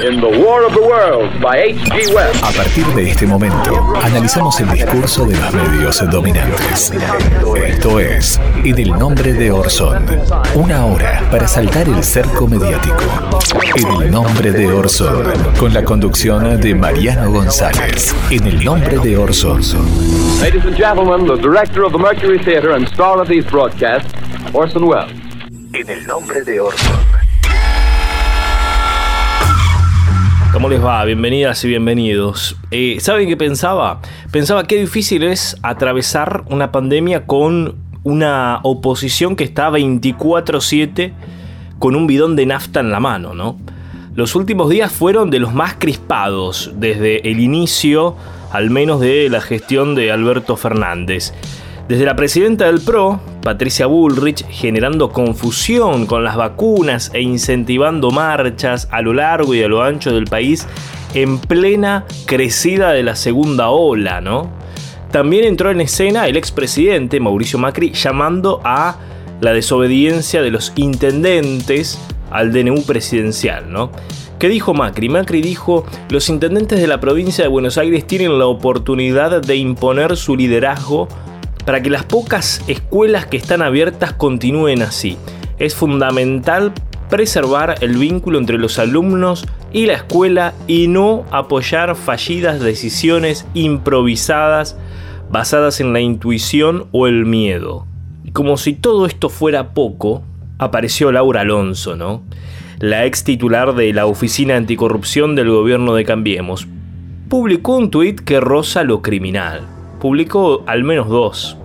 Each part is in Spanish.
in The War of the Worlds by H.G. Wells. A partir de este momento, analizamos el discurso de los medios dominantes. Esto es En el nombre de Orson. Una hora para saltar el cerco mediático. En el nombre de Orson. Con la conducción de Mariano González. En el nombre de Orson. Ladies and gentlemen, the director of the Mercury Theater and star of these broadcasts, Orson Welles. En el nombre de Orson. ¿Cómo les va? Bienvenidas y bienvenidos. Eh, ¿Saben qué pensaba? Pensaba qué difícil es atravesar una pandemia con una oposición que está 24/7 con un bidón de nafta en la mano, ¿no? Los últimos días fueron de los más crispados desde el inicio, al menos de la gestión de Alberto Fernández. Desde la presidenta del PRO, Patricia Bullrich, generando confusión con las vacunas e incentivando marchas a lo largo y a lo ancho del país en plena crecida de la segunda ola, ¿no? También entró en escena el expresidente Mauricio Macri llamando a la desobediencia de los intendentes al DNU presidencial, ¿no? ¿Qué dijo Macri? Macri dijo, los intendentes de la provincia de Buenos Aires tienen la oportunidad de imponer su liderazgo para que las pocas escuelas que están abiertas continúen así. Es fundamental preservar el vínculo entre los alumnos y la escuela y no apoyar fallidas decisiones improvisadas basadas en la intuición o el miedo. Como si todo esto fuera poco, apareció Laura Alonso, ¿no? La ex titular de la Oficina Anticorrupción del gobierno de Cambiemos. Publicó un tuit que roza lo criminal. Publicó al menos dos.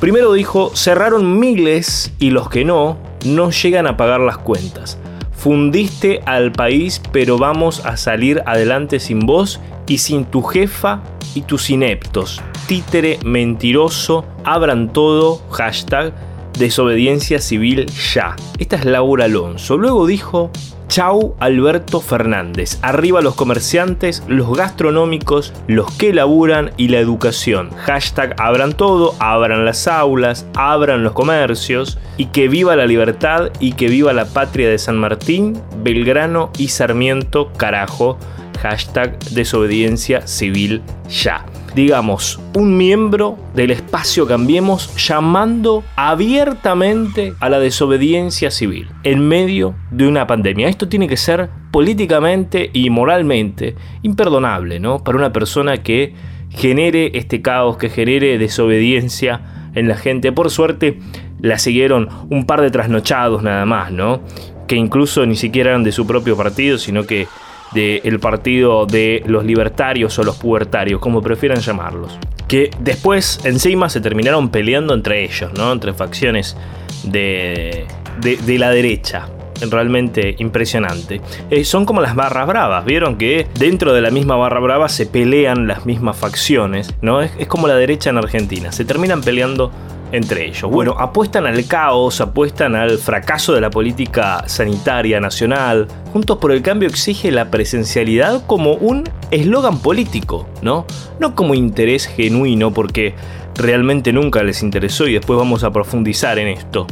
Primero dijo, cerraron miles y los que no, no llegan a pagar las cuentas. Fundiste al país, pero vamos a salir adelante sin vos y sin tu jefa y tus ineptos. Títere mentiroso, abran todo, hashtag desobediencia civil ya. Esta es Laura Alonso. Luego dijo, Chau Alberto Fernández. Arriba los comerciantes, los gastronómicos, los que laburan y la educación. Hashtag abran todo, abran las aulas, abran los comercios y que viva la libertad y que viva la patria de San Martín, Belgrano y Sarmiento, carajo. Hashtag desobediencia civil ya digamos, un miembro del espacio Cambiemos llamando abiertamente a la desobediencia civil en medio de una pandemia. Esto tiene que ser políticamente y moralmente imperdonable, ¿no? Para una persona que genere este caos, que genere desobediencia en la gente. Por suerte, la siguieron un par de trasnochados nada más, ¿no? Que incluso ni siquiera eran de su propio partido, sino que del partido de los libertarios o los pubertarios, como prefieran llamarlos. Que después encima se terminaron peleando entre ellos, ¿no? Entre facciones de, de, la derecha realmente impresionante. Eh, son como las barras bravas, vieron que dentro de la misma barra brava se pelean las mismas facciones, ¿no? Es, es, como la derecha en Argentina, se terminan peleando entre ellos. Bueno, apuestan al caos, apuestan al fracaso de la política sanitaria nacional. Juntos por el Cambio exige la presencialidad como un eslogan político, ¿no? No como interés genuino, porque realmente nunca les interesó y después vamos a profundizar en esto.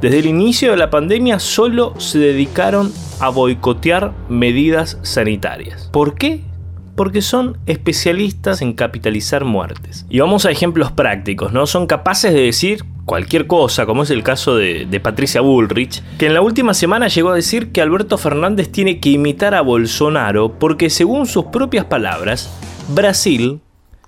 Desde el inicio de la pandemia solo se dedicaron a boicotear medidas sanitarias. ¿Por qué? Porque son especialistas en capitalizar muertes. Y vamos a ejemplos prácticos, ¿no? Son capaces de decir cualquier cosa, como es el caso de, Patricia Bullrich, que en la última semana llegó a decir que Alberto Fernández tiene que imitar a Bolsonaro porque según sus propias palabras, Brasil,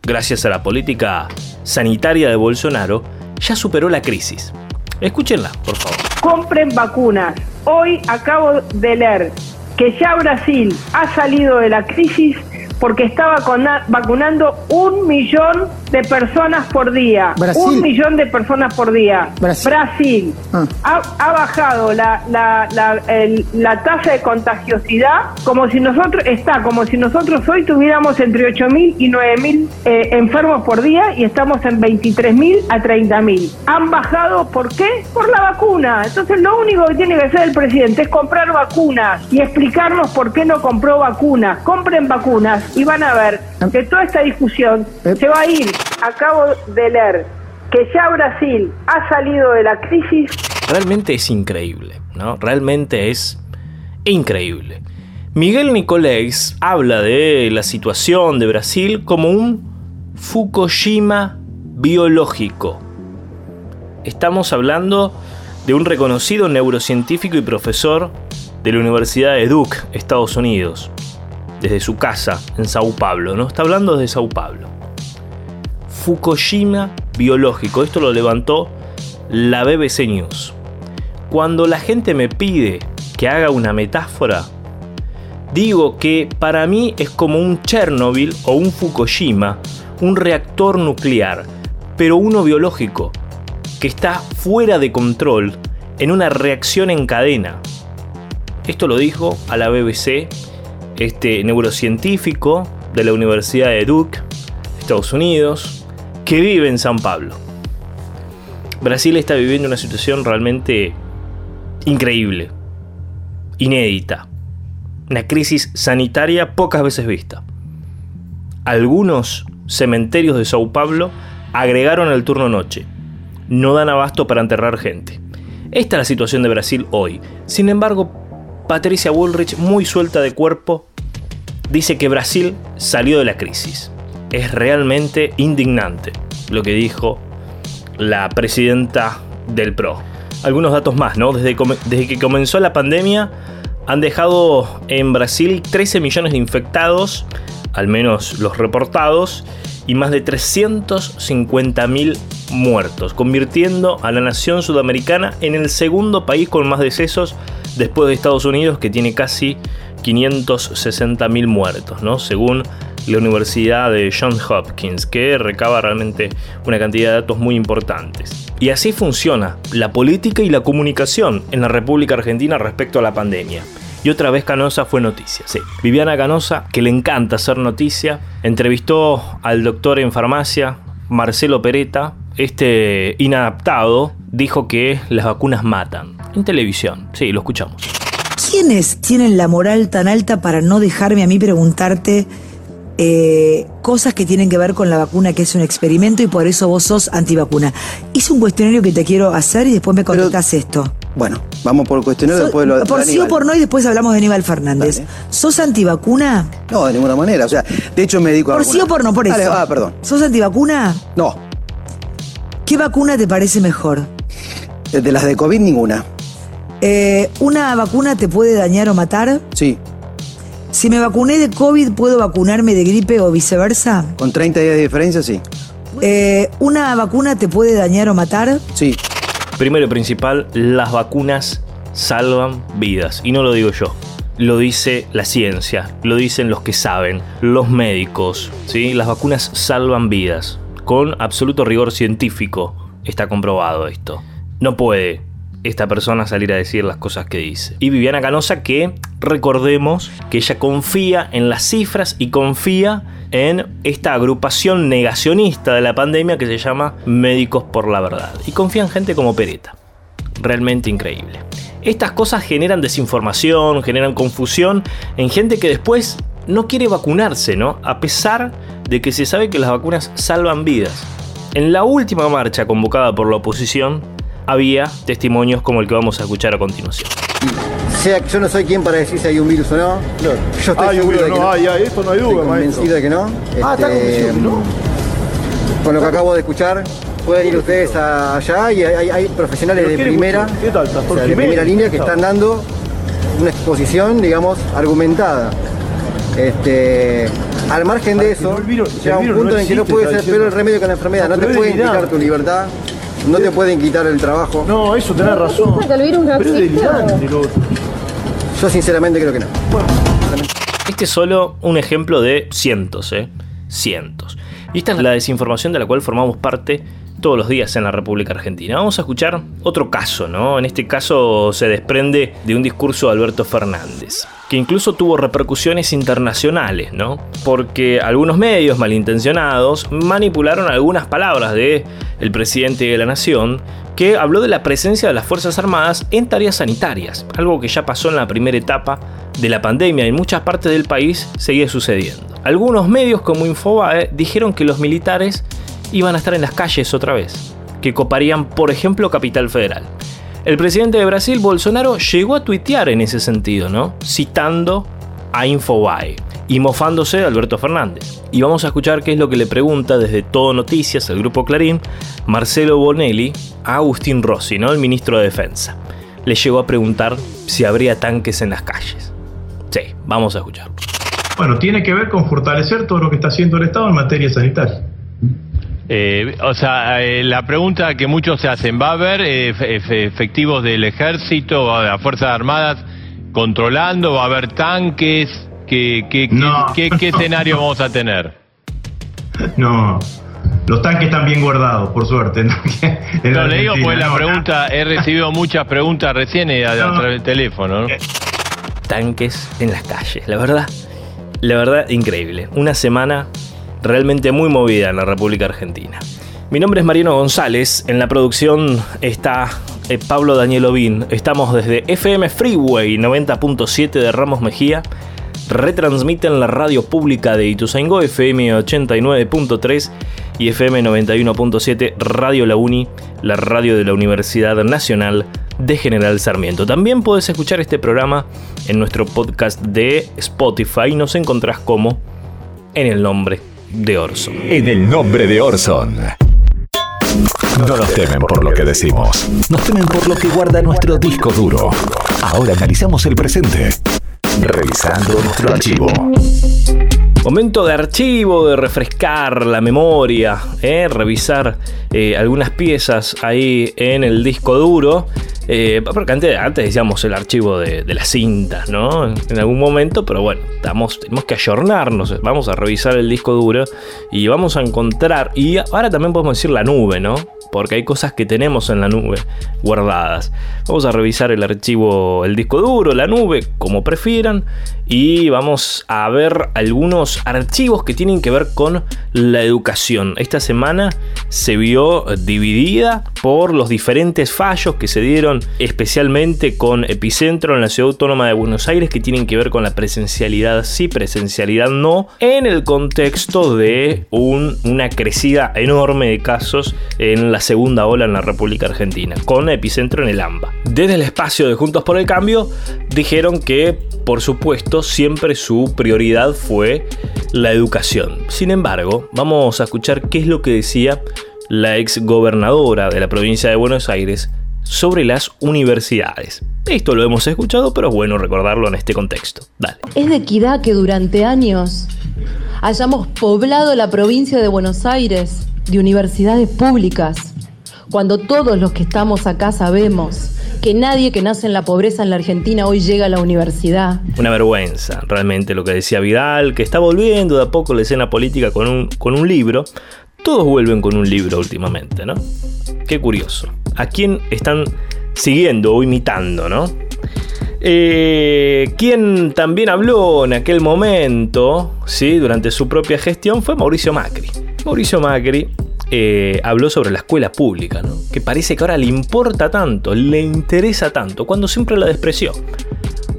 gracias a la política sanitaria de Bolsonaro, ya superó la crisis. Escúchenla, por favor. Compren vacunas. Hoy acabo de leer que ya Brasil ha salido de la crisis porque está vacuna- vacunando un millón de personas por día. Brasil. Un millón de personas por día. Brasil. Brasil. Ah. Ha, ha bajado la, la, la, el- la tasa de contagiosidad como si nosotros, está como si nosotros hoy tuviéramos entre 8.000 y 9.000 eh, enfermos por día y estamos en 23.000 a 30.000. Han bajado, ¿por qué? Por la vacuna. Entonces lo único que tiene que hacer el presidente es comprar vacunas y explicarnos por qué no compró vacunas. Compren vacunas y van a ver que toda esta discusión Eh. se va a ir. Acabo de leer que ya Brasil ha salido de la crisis Realmente es increíble, ¿no? Realmente es increíble. Miguel Nicolés habla de la situación de Brasil como un Fukushima biológico. Estamos hablando de un reconocido neurocientífico y profesor de la Universidad de Duke, Estados Unidos, desde su casa en Sao Paulo, ¿no? Está hablando desde Sao Paulo. Fukushima biológico. Esto lo levantó la BBC News. Cuando la gente me pide que haga una metáfora, digo que para mí es como un Chernobyl o un Fukushima, un reactor nuclear, pero uno biológico, que está fuera de control en una reacción en cadena. Esto lo dijo a la BBC este neurocientífico de la Universidad de Duke, Estados Unidos, que vive en San Pablo. Brasil está viviendo una situación realmente increíble, inédita, una crisis sanitaria pocas veces vista. Algunos cementerios de Sao Paulo agregaron el turno noche. No dan abasto para enterrar gente. Esta es la situación de Brasil hoy. Sin embargo, Patricia Bullrich, muy suelta de cuerpo, dice que Brasil salió de la crisis. Es realmente indignante lo que dijo la presidenta del PRO. Algunos datos más, ¿no? Desde, desde que comenzó la pandemia han dejado en Brasil 13 millones de infectados, al menos los reportados, y más de 350 mil muertos, convirtiendo a la nación sudamericana en el segundo país con más decesos después de Estados Unidos, que tiene casi 560 mil muertos, ¿no? Según la Universidad de Johns Hopkins, que recaba realmente una cantidad de datos muy importantes. Y así funciona la política y la comunicación en la República Argentina respecto a la pandemia. Y otra vez Canosa fue noticia. Viviana Canosa, que le encanta hacer noticia, entrevistó al doctor en farmacia, Marcelo Pereta. Este inadaptado dijo que las vacunas matan. En televisión, sí, lo escuchamos. ¿Quiénes tienen la moral tan alta para no dejarme a mí preguntarte eh, cosas que tienen que ver con la vacuna, que es un experimento y por eso vos sos antivacuna? Hice un cuestionario que te quiero hacer y después me contestás esto. Bueno, vamos por el cuestionario So- después lo de por sí o por no y después hablamos de Aníbal Fernández. Dale. ¿Sos antivacuna? No, de ninguna manera. O sea, de hecho me dedico a. Por sí o por no, por eso. Dale, ah, perdón. ¿Sos antivacuna? No, ¿Qué vacuna te parece mejor? De las de COVID ninguna. Eh, ¿Una vacuna te puede dañar o matar? Sí, Si me vacuné de COVID, ¿puedo vacunarme de gripe o viceversa? con 30 días de diferencia, sí. Eh, ¿Una vacuna te puede dañar o matar? Sí. Primero y principal, las vacunas salvan vidas. Y no lo digo yo. Lo dice la ciencia, lo dicen los que saben, los médicos. ¿sí? Las vacunas salvan vidas. Con absoluto rigor científico está comprobado esto. No puede esta persona salir a decir las cosas que dice. Y Viviana Canosa que recordemos que ella confía en las cifras y confía en esta agrupación negacionista de la pandemia que se llama Médicos por la Verdad. Y confía en gente como Pereta. Realmente increíble. Estas cosas generan desinformación, generan confusión en gente que después no quiere vacunarse, ¿no? A pesar de que se sabe que las vacunas salvan vidas. En la última marcha convocada por la oposición había testimonios como el que vamos a escuchar a continuación. Sea, yo no soy quien para decir si hay un virus o no. Yo estoy Hay un de virus, que no, hay, hay, esto no hay duda, Estoy convencido maestro. de que no. Ah, está Este, no. Con lo que acabo de escuchar, pueden ir ustedes a- allá y hay, profesionales de ¿qué le primera, escucho? ¿Qué tal, Pastor o sea, de primera línea que están dando una exposición, digamos, argumentada. Este, al margen de eso, llega un punto no en que no puede ser peor el remedio que la enfermedad. No, te delirante. quitar tu libertad, no te pueden quitar el trabajo. No, eso tenés razón. que Pero es existe? delirante lo otro. Yo sinceramente creo que no. Este es solo un ejemplo de cientos, ¿eh? Cientos. Y esta es la desinformación de la cual formamos parte todos los días en la República Argentina. Vamos a escuchar otro caso, ¿no? En este caso se desprende de un discurso de Alberto Fernández, que incluso tuvo repercusiones internacionales, ¿no? Porque algunos medios malintencionados manipularon algunas palabras de el presidente de la nación que habló de la presencia de las Fuerzas Armadas en tareas sanitarias, algo que ya pasó en la primera etapa de la pandemia y en muchas partes del país sigue sucediendo. Algunos medios como Infobae dijeron que los militares iban a estar en las calles otra vez, que coparían, por ejemplo, Capital Federal. El presidente de Brasil, Bolsonaro, llegó a tuitear en ese sentido, ¿no? Citando a Infobae y mofándose de Alberto Fernández. Y vamos a escuchar qué es lo que le pregunta desde Todo Noticias, el grupo Clarín, Marcelo Bonelli a Agustín Rossi, ¿no? el ministro de Defensa. Le llegó a preguntar si habría tanques en las calles. Sí, vamos a escuchar. Bueno, tiene que ver con fortalecer todo lo que está haciendo el Estado en materia sanitaria. Eh, o sea, eh, la pregunta que muchos se hacen, ¿va a haber eh, efectivos del ejército o de las Fuerzas Armadas controlando? ¿Va a haber tanques? ¿Qué, qué, qué, escenario vamos a tener? No, los tanques están bien guardados, por suerte. No, no le digo pues la pregunta, he recibido muchas preguntas recién a, través del teléfono. Tanques en las calles, la verdad, la verdad, increíble. Una semana realmente muy movida en la República Argentina. Mi nombre es Mariano González, en la producción está eh, Pablo Daniel Ovín. Estamos desde FM Freeway 90.7 de Ramos Mejía. Retransmiten la radio pública de Ituzaingó, FM 89.3 y FM 91.7 Radio La Uni, la radio de la Universidad Nacional de General Sarmiento. También puedes escuchar este programa en nuestro podcast de Spotify. Nos encontrás como en el nombre de Orson. En el nombre de Orson. No nos temen por lo que decimos, nos temen por lo que guarda nuestro disco duro. Ahora analizamos el presente, revisando nuestro archivo. Momento de archivo, de refrescar la memoria, ¿eh? revisar eh, algunas piezas ahí en el disco duro. Eh, porque antes, decíamos el archivo de, las cintas, ¿no? En algún momento, pero bueno, tenemos que ayornarnos. Vamos a revisar el disco duro y vamos a encontrar. Y ahora también podemos decir la nube, ¿no? Porque hay cosas que tenemos en la nube guardadas. Vamos a revisar el archivo, el disco duro, la nube, como prefieran. Y vamos a ver algunos archivos que tienen que ver con la educación. Esta semana se vio dividida por los diferentes fallos que se dieron especialmente con Epicentro en la Ciudad Autónoma de Buenos Aires que tienen que ver con la presencialidad sí, presencialidad no, en el contexto de una crecida enorme de casos en la segunda ola en la República Argentina, con Epicentro en el AMBA. Desde el espacio de Juntos por el Cambio dijeron que, por supuesto, siempre su prioridad fue la educación. Sin embargo, vamos a escuchar qué es lo que decía la ex gobernadora de la provincia de Buenos Aires sobre las universidades. Esto lo hemos escuchado, pero es bueno recordarlo en este contexto. Dale. Es de equidad que durante años hayamos poblado la provincia de Buenos Aires de universidades públicas, cuando todos los que estamos acá sabemos que nadie que nace en la pobreza en la Argentina hoy llega a la universidad. Una vergüenza, realmente lo que decía Vidal, que está volviendo de a poco la escena política con un, con un libro. Todos vuelven con un libro últimamente, ¿no? Qué curioso. ¿A quién están siguiendo o imitando, no? Eh, quien también habló en aquel momento, ¿sí? durante su propia gestión, fue Mauricio Macri. Mauricio Macri eh, habló sobre la escuela pública, ¿no? que parece que ahora le importa tanto, le interesa tanto, cuando siempre la despreció.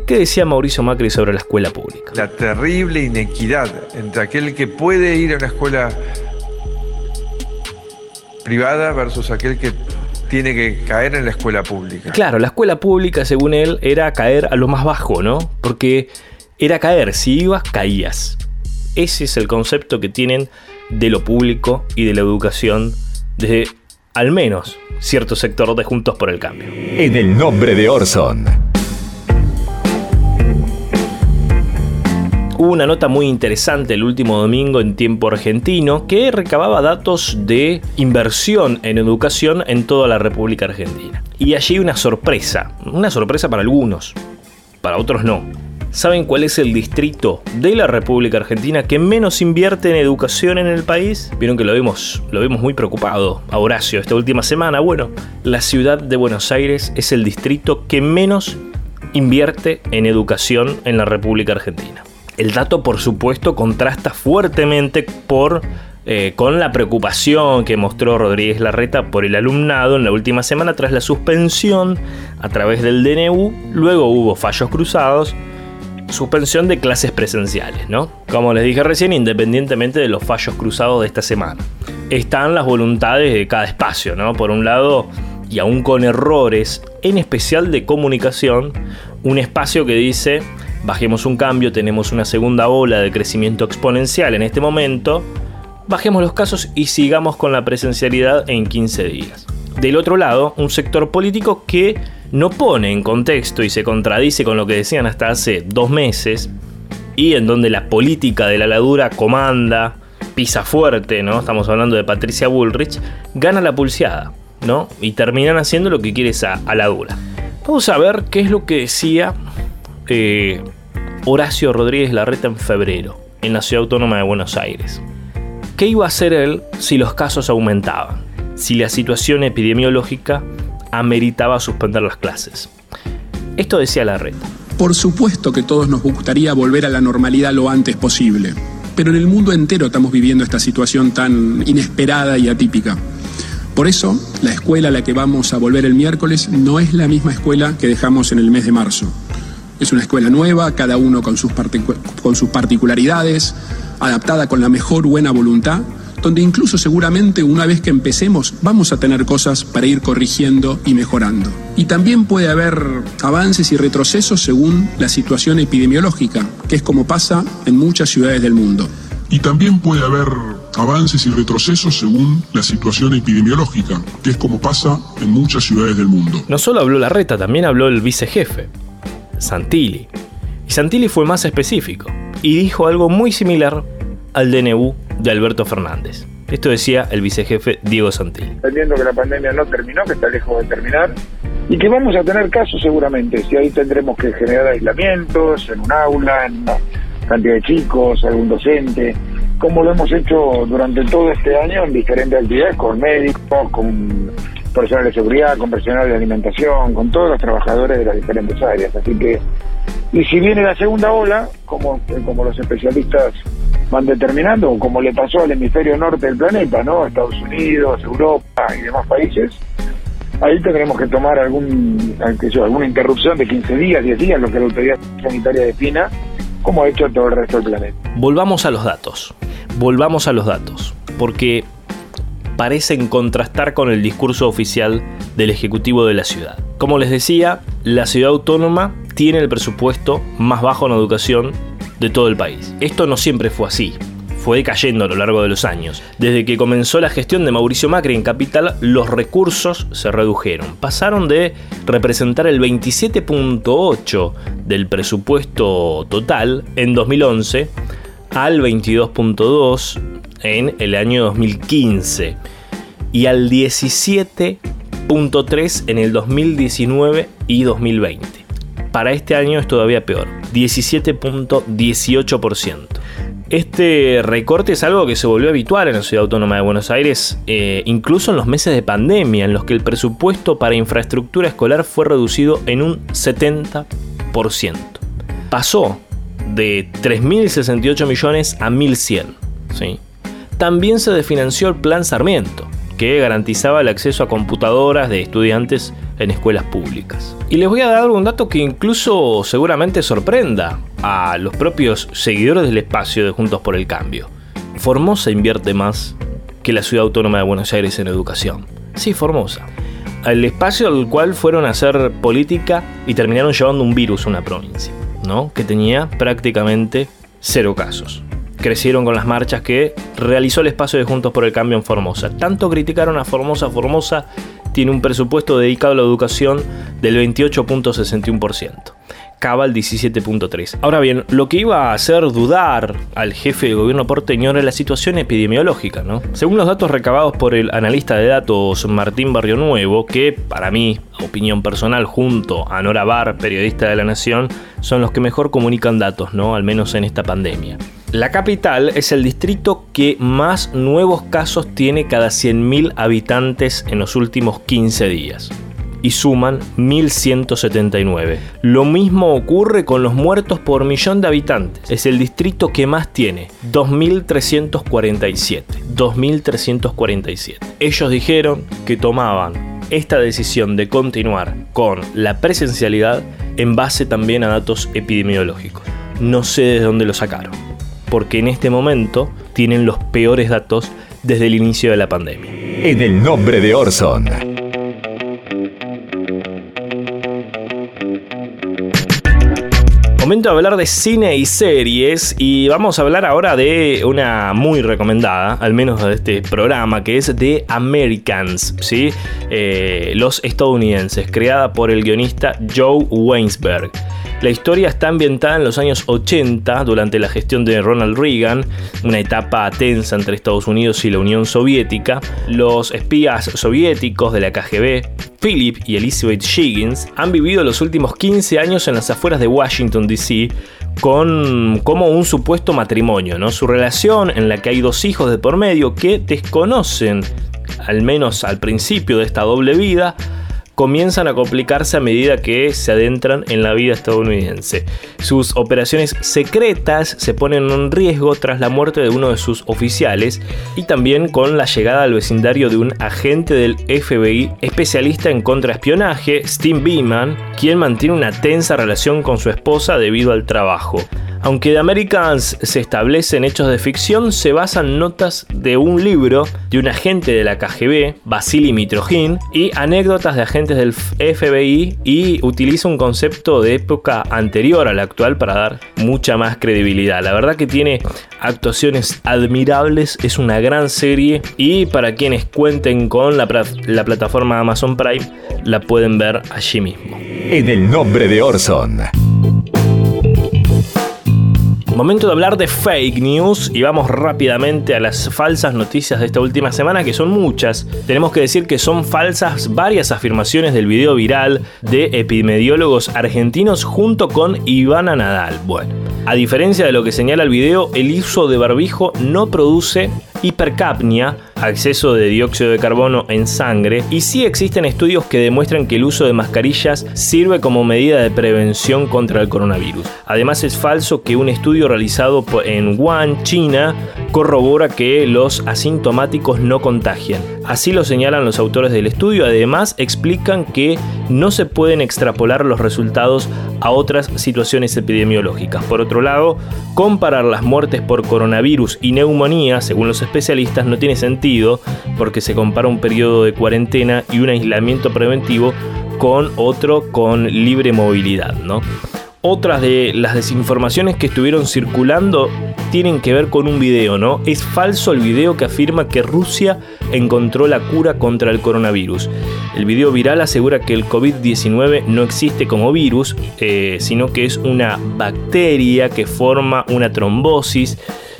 ¿Qué decía Mauricio Macri sobre la escuela pública? La terrible inequidad entre aquel que puede ir a una escuela privada versus aquel que tiene que caer en la escuela pública. Claro, la escuela pública, según él, era caer a lo más bajo, ¿no? Porque era caer, si ibas, caías. Ese es el concepto que tienen de lo público y de la educación desde al menos cierto sector de Juntos por el Cambio. En el nombre de Orson. Hubo una nota muy interesante el último domingo en tiempo argentino que recababa datos de inversión en educación en toda la República Argentina. Y allí una sorpresa, una sorpresa para algunos, para otros no. ¿Saben cuál es el distrito de la República Argentina que menos invierte en educación en el país? Vieron que lo vimos, lo vimos muy preocupado a Horacio esta última semana. Bueno, la ciudad de Buenos Aires es el distrito que menos invierte en educación en la República Argentina. El dato, por supuesto, contrasta fuertemente eh, con la preocupación que mostró Rodríguez Larreta por el alumnado en la última semana tras la suspensión a través del DNU. Luego hubo fallos cruzados suspensión de clases presenciales, ¿no? Como les dije recién, independientemente de los fallos cruzados de esta semana. Están las voluntades de cada espacio, ¿no? Por un lado, y aún con errores, en especial de comunicación, un espacio que dice, bajemos un cambio, tenemos una segunda ola de crecimiento exponencial en este momento, bajemos los casos y sigamos con la presencialidad en 15 días. Del otro lado, un sector político que no pone en contexto y se contradice con lo que decían hasta hace dos meses, y en donde la política de la ladura comanda, pisa fuerte, ¿no? Estamos hablando de Patricia Bullrich, gana la pulseada, ¿no? Y terminan haciendo lo que quiere esa aladura. Vamos a ver qué es lo que decía eh, Horacio Rodríguez Larreta en febrero, en la Ciudad Autónoma de Buenos Aires. ¿Qué iba a hacer él si los casos aumentaban? Si la situación epidemiológica ameritaba suspender las clases. Esto decía la red. Por supuesto que todos nos gustaría volver a la normalidad lo antes posible, pero en el mundo entero estamos viviendo esta situación tan inesperada y atípica. Por eso, la escuela a la que vamos a volver el miércoles no es la misma escuela que dejamos en el mes de marzo. Es una escuela nueva, cada uno con sus, con sus particularidades, adaptada con la mejor buena voluntad donde incluso seguramente una vez que empecemos vamos a tener cosas para ir corrigiendo y mejorando. Y también puede haber avances y retrocesos según la situación epidemiológica, que es como pasa en muchas ciudades del mundo. Y también puede haber avances y retrocesos según la situación epidemiológica, que es como pasa en muchas ciudades del mundo. No solo habló la reta, también habló el vicejefe, Santilli. Y Santilli fue más específico y dijo algo muy similar al DNU de Alberto Fernández. Esto decía el vicejefe Diego Santilli. Entendiendo que la pandemia no terminó, que está lejos de terminar, y que vamos a tener casos seguramente, si ahí tendremos que generar aislamientos en un aula, en una cantidad de chicos, algún docente, como lo hemos hecho durante todo este año en diferentes actividades, con médicos, con personal de seguridad, con personal de alimentación, con todos los trabajadores de las diferentes áreas. Así que, y si viene la segunda ola, como, como los especialistas van determinando, como le pasó al hemisferio norte del planeta, ¿no? Estados Unidos, Europa y demás países, ahí tendremos que tomar algún, alguna interrupción de 15 días, 10 días, lo que la autoridad sanitaria defina, como ha hecho todo el resto del planeta. Volvamos a los datos, volvamos a los datos, porque parecen contrastar con el discurso oficial del Ejecutivo de la ciudad. Como les decía, la ciudad autónoma tiene el presupuesto más bajo en educación de todo el país. Esto no siempre fue así. Fue decayendo a lo largo de los años. Desde que comenzó la gestión de Mauricio Macri en Capital, los recursos se redujeron. Pasaron de representar el 27.8 del presupuesto total en 2011 al 22.2 en el año 2015 y al 17.3 en el 2019 y 2020 para este año es todavía peor, 17.18%. Este recorte es algo que se volvió habitual en la Ciudad Autónoma de Buenos Aires, eh, incluso en los meses de pandemia, en los que el presupuesto para infraestructura escolar fue reducido en un 70%. Pasó de 3.068 millones a 1.100. ¿sí? También se desfinanció el Plan Sarmiento, que garantizaba el acceso a computadoras de estudiantes en escuelas públicas. Y les voy a dar un dato que incluso seguramente sorprenda a los propios seguidores del espacio de Juntos por el Cambio. Formosa invierte más que la Ciudad Autónoma de Buenos Aires en educación. Sí, Formosa. El espacio al cual fueron a hacer política y terminaron llevando un virus a una provincia, ¿no? Que tenía prácticamente cero casos crecieron con las marchas que realizó el espacio de Juntos por el Cambio en Formosa. Tanto criticaron a Formosa, Formosa tiene un presupuesto dedicado a la educación del 28.61%. Cabal 17.3. Ahora bien, lo que iba a hacer dudar al jefe de gobierno porteño era la situación epidemiológica, ¿no? Según los datos recabados por el analista de datos Martín Barrio Nuevo, que para mí, opinión personal, junto a Nora Bar, periodista de la Nación, son los que mejor comunican datos, ¿no? Al menos en esta pandemia. La capital es el distrito que más nuevos casos tiene cada 100.000 habitantes en los últimos 15 días y suman 1.179. Lo mismo ocurre con los muertos por millón de habitantes. Es el distrito que más tiene, 2.347. 2.347. Ellos dijeron que tomaban esta decisión de continuar con la presencialidad en base también a datos epidemiológicos. No sé de dónde lo sacaron, porque en este momento tienen los peores datos desde el inicio de la pandemia. En el nombre de Orson. Momento de hablar de cine y series y vamos a hablar ahora de una muy recomendada, al menos de este programa, que es The Americans, ¿sí? Eh, los estadounidenses, creada por el guionista Joe Weinsberg. La historia está ambientada en los años 80, durante la gestión de Ronald Reagan, una etapa tensa entre Estados Unidos y la Unión Soviética. Los espías soviéticos de la KGB, Philip y Elizabeth Higgins, han vivido los últimos 15 años en las afueras de Washington, D.C., con como un supuesto matrimonio, ¿no? Su relación en la que hay dos hijos de por medio que desconocen, al menos al principio de esta doble vida, comienzan a complicarse a medida que se adentran en la vida estadounidense. Sus operaciones secretas se ponen en riesgo tras la muerte de uno de sus oficiales y también con la llegada al vecindario de un agente del FBI especialista en contraespionaje, Steve Beeman, quien mantiene una tensa relación con su esposa debido al trabajo. Aunque The Americans se establecen hechos de ficción, se basan notas de un libro de un agente de la KGB, Vasily Mitrojin, y anécdotas de agentes del FBI y utiliza un concepto de época anterior a la actual para dar mucha más credibilidad. La verdad que tiene actuaciones admirables, es una gran serie y para quienes cuenten con la plataforma Amazon Prime, la pueden ver allí mismo. En el nombre de Orson. Momento de hablar de fake news y vamos rápidamente a las falsas noticias de esta última semana, que son muchas. Tenemos que decir que son falsas varias afirmaciones del video viral de epidemiólogos argentinos junto con Ivana Nadal. Bueno, a diferencia de lo que señala el video, el uso de barbijo no produce hipercapnia, acceso de dióxido de carbono en sangre, y sí existen estudios que demuestran que el uso de mascarillas sirve como medida de prevención contra el coronavirus. Además es falso que un estudio realizado en Wuhan, China, corrobora que los asintomáticos no contagian. Así lo señalan los autores del estudio, además explican que no se pueden extrapolar los resultados a otras situaciones epidemiológicas. Por otro lado, comparar las muertes por coronavirus y neumonía, según los no tiene sentido porque se compara un periodo de cuarentena y un aislamiento preventivo con otro con libre movilidad, ¿no? Otras de las desinformaciones que estuvieron circulando tienen que ver con un video, ¿no? Es falso el video que afirma que Rusia encontró la cura contra el coronavirus. El video viral asegura que el COVID-19 no existe como virus, eh, sino que es una bacteria que forma una trombosis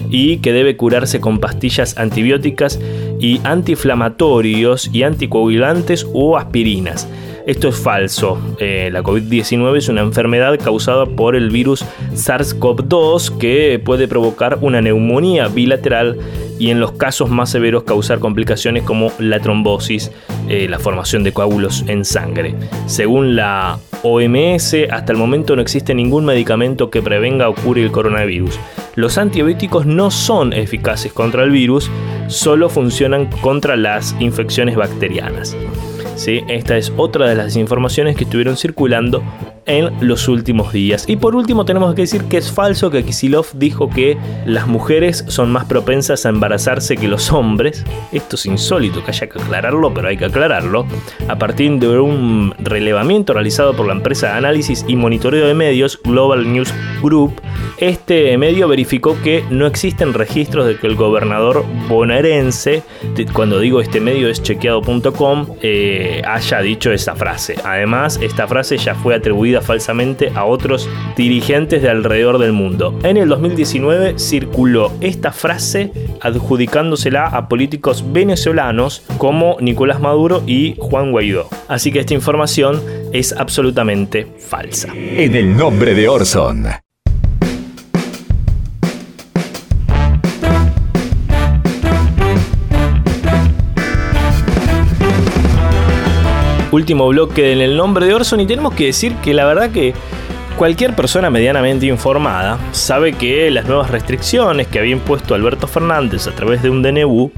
y que debe curarse con pastillas antibióticas y antiinflamatorios y anticoagulantes o aspirinas. Esto es falso. Eh, la COVID-19 es una enfermedad causada por el virus SARS-CoV-2 que puede provocar una neumonía bilateral y en los casos más severos causar complicaciones como la trombosis, eh, la formación de coágulos en sangre. Según la OMS, hasta el momento no existe ningún medicamento que prevenga o cure el coronavirus. Los antibióticos no son eficaces contra el virus, solo funcionan contra las infecciones bacterianas. Esta es otra de las informaciones que estuvieron circulando en los últimos días. Y por último tenemos que decir que es falso que Kisilov dijo que las mujeres son más propensas a embarazarse que los hombres. Esto es insólito que haya que aclararlo, pero hay que aclararlo. A partir de un relevamiento realizado por la empresa de análisis y monitoreo de medios Global News Group, este medio verificó que no existen registros de que el gobernador bonaerense, cuando digo este medio es chequeado.com, eh, haya dicho esa frase. Además, esta frase ya fue atribuida falsamente a otros dirigentes de alrededor del mundo. En el 2019 circuló esta frase adjudicándosela a políticos venezolanos como Nicolás Maduro y Juan Guaidó. Así que esta información es absolutamente falsa. En el nombre de Orson. Último bloque en el nombre de Orson y tenemos que decir que la verdad que cualquier persona medianamente informada sabe que las nuevas restricciones que había impuesto Alberto Fernández a través de un DNU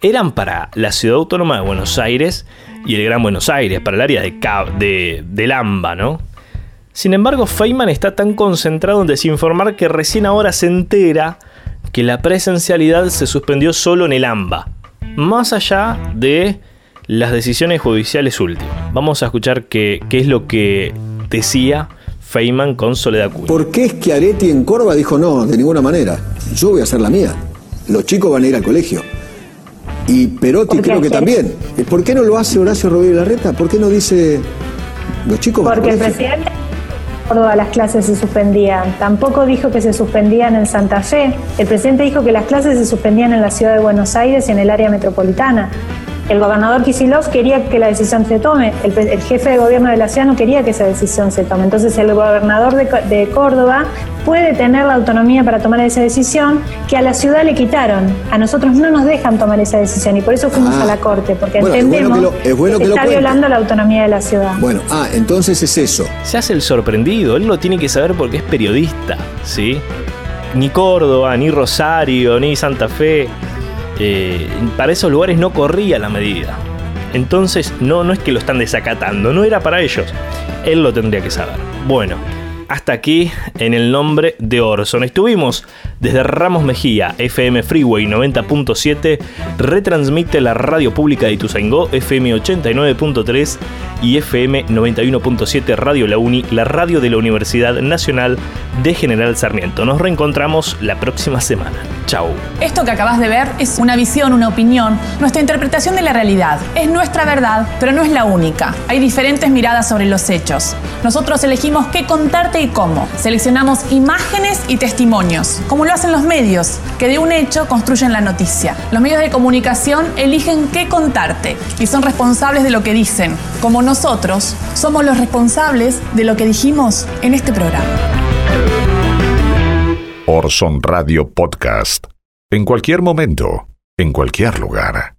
eran para la ciudad autónoma de Buenos Aires y el Gran Buenos Aires, para el área de, de, de Lamba, ¿no? Sin embargo, Feynman está tan concentrado en desinformar que recién ahora se entera que la presencialidad se suspendió solo en el AMBA, más allá de las decisiones judiciales últimas. Vamos a escuchar qué, qué es lo que decía Feynman con Soledad Cunha. ¿Por qué Schiaretti en Córdoba dijo no, de ninguna manera? Yo voy a hacer la mía. Los chicos van a ir al colegio. Y Perotti creo que también. ¿Por qué no lo hace Horacio Rodríguez Larreta? ¿Por qué no dice los chicos van Porque el presidente Córdoba las clases se suspendían. Tampoco dijo que se suspendían en Santa Fe. El presidente dijo que las clases se suspendían en la ciudad de Buenos Aires y en el área metropolitana. El gobernador Kisilov quería que la decisión se tome, el, el, jefe de gobierno de la ciudad no quería que esa decisión se tome. Entonces el gobernador de, de, Córdoba puede tener la autonomía para tomar esa decisión que a la ciudad le quitaron. A nosotros no nos dejan tomar esa decisión y por eso fuimos Ah. a la corte, porque Bueno, es entendemos bueno que lo- es bueno que que lo está cuente. violando la autonomía de la ciudad. Bueno, ah, entonces es eso. Se hace el sorprendido, él lo tiene que saber porque es periodista, ¿sí? Ni Córdoba, ni Rosario, ni Santa Fe, eh, para esos lugares no corría la medida. Entonces, no, no es que lo están desacatando, no era para ellos. Él lo tendría que saber. Bueno, hasta aquí en el nombre de Orson. Estuvimos desde Ramos Mejía, FM Freeway 90.7, retransmite la radio pública de Ituzaingó, FM 89.3 y FM 91.7 Radio La Uni, la radio de la Universidad Nacional de General Sarmiento. Nos reencontramos la próxima semana. Chau. Esto que acabas de ver es una visión, una opinión, nuestra interpretación de la realidad. Es nuestra verdad, pero no es la única. Hay diferentes miradas sobre los hechos. Nosotros elegimos qué contarte y cómo. Seleccionamos imágenes y testimonios, como lo hacen los medios, que de un hecho construyen la noticia. Los medios de comunicación eligen qué contarte y son responsables de lo que dicen, como nosotros somos los responsables de lo que dijimos en este programa. Orson Radio Podcast. En cualquier momento, en cualquier lugar.